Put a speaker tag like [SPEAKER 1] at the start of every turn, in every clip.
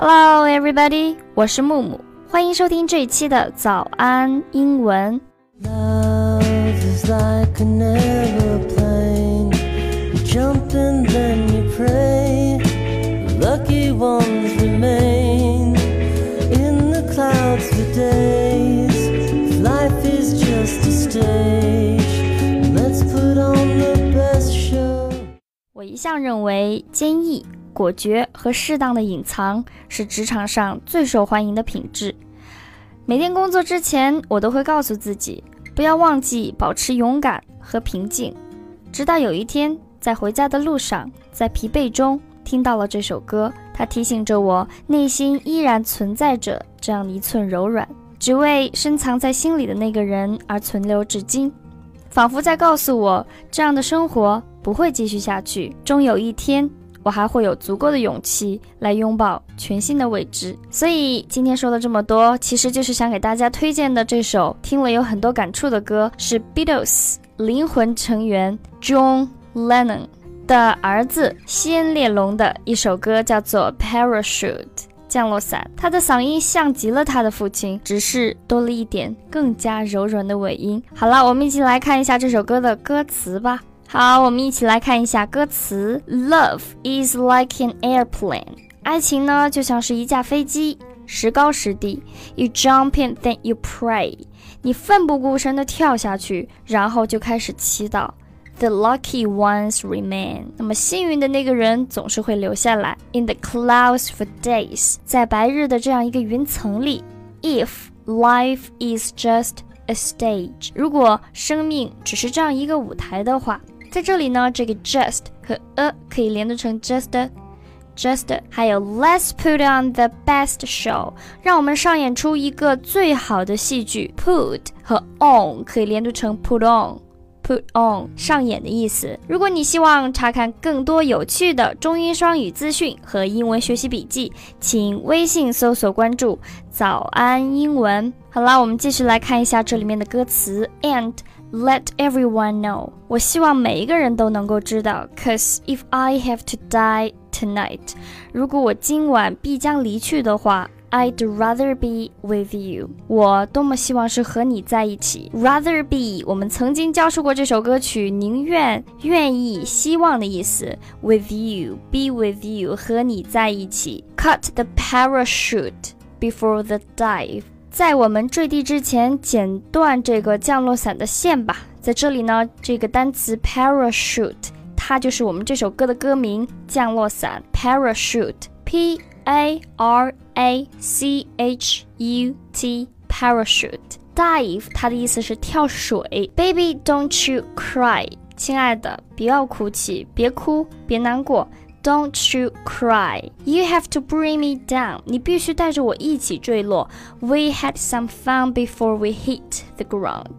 [SPEAKER 1] Hello, everybody！我是木木，欢迎收听这一期的早安英文。
[SPEAKER 2] Love is like an aeroplane. You jump and then you pray. Lucky ones remain in the clouds for days. If life is just a stage. Let's put on the best show.
[SPEAKER 1] 我一向认为，坚毅、 果决和适当的隐藏是职场上最受欢迎的品质。每天工作之前，我都会告诉自己，不要忘记保持勇敢和平静。直到有一天，在回家的路上，在疲惫中听到了这首歌，它提醒着我，内心依然存在着这样的一寸柔软，只为深藏在心里的那个人而存留至今，仿佛在告诉我，这样的生活不会继续下去，终有一天。我还会有足够的勇气来拥抱全新的未知。所以今天说了这么多，其实就是想给大家推荐的这首听了有很多感触的歌，是 Beatles 灵魂成员 John Lennon 的儿子西恩列龙的一首歌，叫做 Parachute 降落伞。他的嗓音像极了他的父亲，只是多了一点更加柔软的尾音。好了，我们一起来看一下这首歌的歌词吧。好，我们一起来看一下歌词。Love is like an airplane，爱情呢就像是一架飞机，时高时低。You jump in, then you pray，你奋不顾身地跳下去，然后就开始祈祷。The lucky ones remain，那么幸运的那个人总是会留下来。In the clouds for days，在白日的这样一个云层里。If life is just a stage，如果生命只是这样一个舞台的话。在这里呢，这个 just 和 a 可以连读成 just，just，还有 Let's put on the best show，让我们上演出一个最好的戏剧。Put 和 on 可以连读成 put on，put on 上演的意思。如果你希望查看更多有趣的中英双语资讯和英文学习笔记，请微信搜索关注“早安英文”。好啦，我们继续来看一下这里面的歌词，and。Let everyone know，我希望每一个人都能够知道。Cause if I have to die tonight，如果我今晚必将离去的话，I'd rather be with you。我多么希望是和你在一起。Rather be，我们曾经教授过这首歌曲，宁愿、愿意、希望的意思。With you，be with you，和你在一起。Cut the parachute before the dive。 在我们坠地之前，剪断这个降落伞的线吧。在这里呢，这个单词 parachute，它就是我们这首歌的歌名——降落伞。parachute，p a r a c h u t，parachute。dive，它的意思是跳水。Baby，don't you cry，亲爱的，不要哭泣，别哭，别难过。Don't you cry. You have to bring me down. 你必须带着我一起坠落。We had some fun before we hit the ground.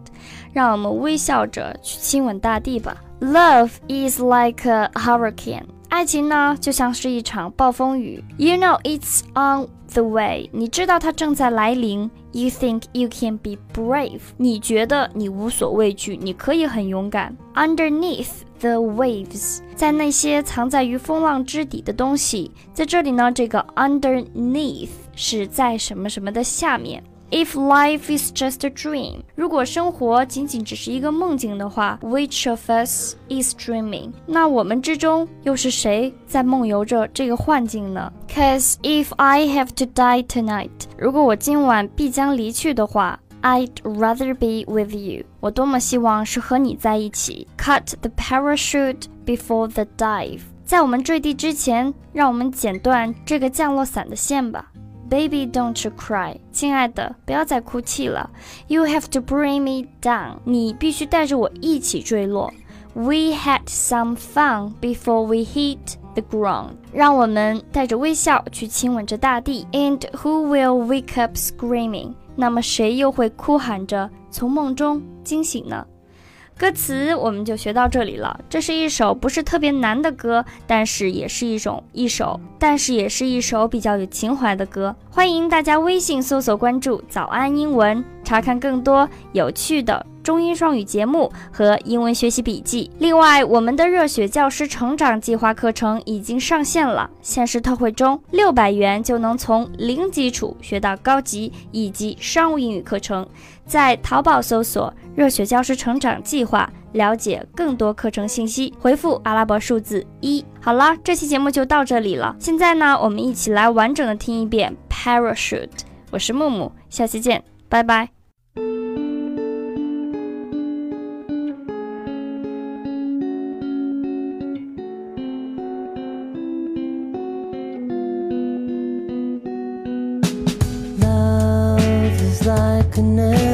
[SPEAKER 1] 让我们微笑着去亲吻大地吧。Love is like a hurricane. 爱情呢，就像是一场暴风雨。You know it's on the way. 你知道它正在来临。You think you can be brave. 你觉得你无所畏惧，你可以很勇敢。Underneath the waves，在那些藏在于风浪之底的东西，在这里呢，这个 underneath 是在什么什么的下面。If life is just a dream，如果生活仅仅只是一个梦境的话，Which of us is dreaming？那我们之中又是谁在梦游着这个幻境呢？Cause if I have to die tonight，如果我今晚必将离去的话，I'd rather be with you。我多么希望是和你在一起。Cut the parachute before the dive，在我们坠地之前，让我们剪断这个降落伞的线吧。Baby, don't you cry，亲爱的，不要再哭泣了。You have to bring me down，你必须带着我一起坠落。We had some fun before we hit the ground，让我们带着微笑去亲吻着大地。And who will wake up screaming？那么谁又会哭喊着从梦中惊醒呢？ 歌词我们就学到这里了。这是一首不是特别难的歌，但是也是一种一首，但是也是一首比较有情怀的歌。欢迎大家微信搜索关注“早安英文”，查看更多有趣的中英双语节目和英文学习笔记。另外，我们的热血教师成长计划课程已经上线了，限时特惠中，六百元就能从零基础学到高级以及商务英语课程。在淘宝搜索“热血教师成长计划”，了解更多课程信息。回复阿拉伯数字一。好了，这期节目就到这里了。现在呢，我们一起来完整的听一遍 “parachute”。我是木木，下期见，拜拜。
[SPEAKER 2] Connect.